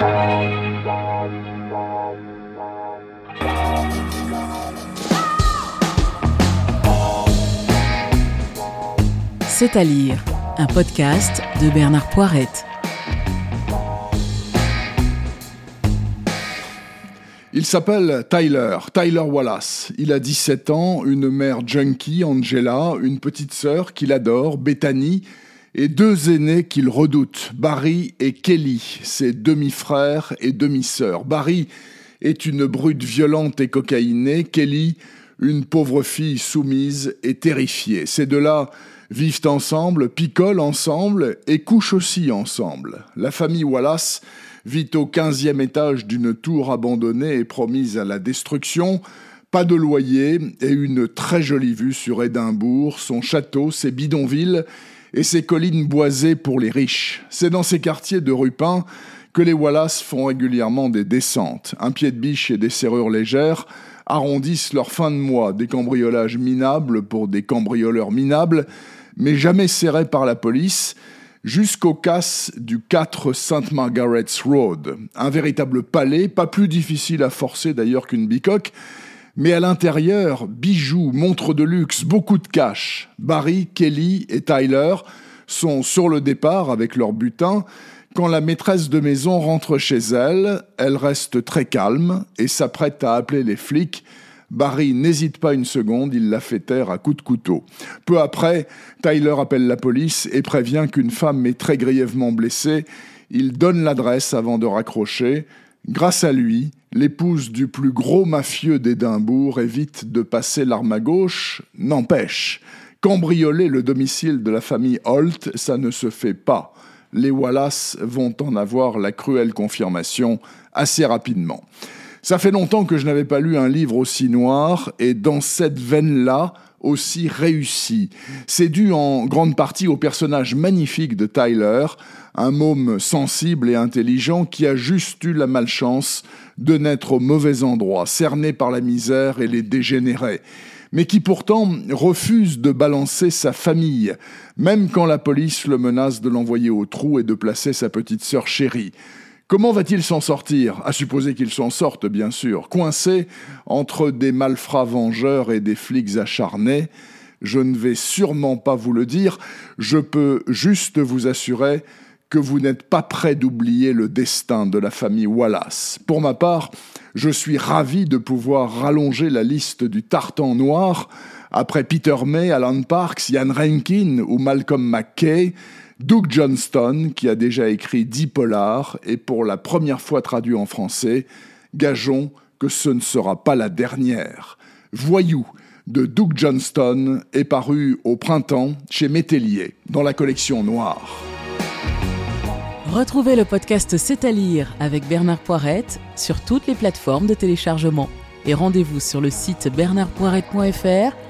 C'est à lire, un podcast de Bernard Poirette. Il s'appelle Tyler, Tyler Wallace. Il a 17 ans, une mère junkie, Angela, une petite sœur qu'il adore, Bethany, et deux aînés qu'il redoute, Barry et Kelly, ses demi-frères et demi-sœurs. Barry est une brute violente et cocaïnée, Kelly, une pauvre fille soumise et terrifiée. Ces deux-là vivent ensemble, picolent ensemble et couchent aussi ensemble. La famille Wallace vit au quinzième étage d'une tour abandonnée et promise à la destruction, pas de loyer et une très jolie vue sur Édimbourg, son château, ses bidonvilles et ses collines boisées pour les riches. C'est dans ces quartiers de Rupin que les Wallace font régulièrement des descentes. Un pied de biche et des serrures légères arrondissent leur fin de mois, des cambriolages minables pour des cambrioleurs minables, mais jamais serrés par la police, jusqu'au casse du 4 St. Margaret's Road. Un véritable palais, pas plus difficile à forcer d'ailleurs qu'une bicoque, mais à l'intérieur, bijoux, montres de luxe, beaucoup de cash. Barry, Kelly et Tyler sont sur le départ avec leur butin. Quand la maîtresse de maison rentre chez elle, elle reste très calme et s'apprête à appeler les flics Barry n'hésite pas une seconde, il la fait taire à coups de couteau. Peu après, Tyler appelle la police et prévient qu'une femme est très grièvement blessée. Il donne l'adresse avant de raccrocher. Grâce à lui, l'épouse du plus gros mafieux d'Édimbourg évite de passer l'arme à gauche, n'empêche. Cambrioler le domicile de la famille Holt, ça ne se fait pas. Les Wallace vont en avoir la cruelle confirmation assez rapidement. Ça fait longtemps que je n'avais pas lu un livre aussi noir et dans cette veine-là aussi réussi. C'est dû en grande partie au personnage magnifique de Tyler, un môme sensible et intelligent qui a juste eu la malchance de naître au mauvais endroit, cerné par la misère et les dégénérés, mais qui pourtant refuse de balancer sa famille, même quand la police le menace de l'envoyer au trou et de placer sa petite sœur chérie. Comment va-t-il s'en sortir? À supposer qu'il s'en sorte, bien sûr. Coincé entre des malfrats vengeurs et des flics acharnés, je ne vais sûrement pas vous le dire, je peux juste vous assurer que vous n'êtes pas prêt d'oublier le destin de la famille Wallace. Pour ma part, je suis ravi de pouvoir rallonger la liste du tartan noir après Peter May, Alan Parks, Ian Rankin ou Malcolm McKay. Doug Johnston, qui a déjà écrit dix polars et pour la première fois traduit en français, gageons que ce ne sera pas la dernière. Voyou de Doug Johnston est paru au printemps chez Métellier dans la collection Noire. Retrouvez le podcast C'est à lire avec Bernard Poirette sur toutes les plateformes de téléchargement et rendez-vous sur le site bernardpoirette.fr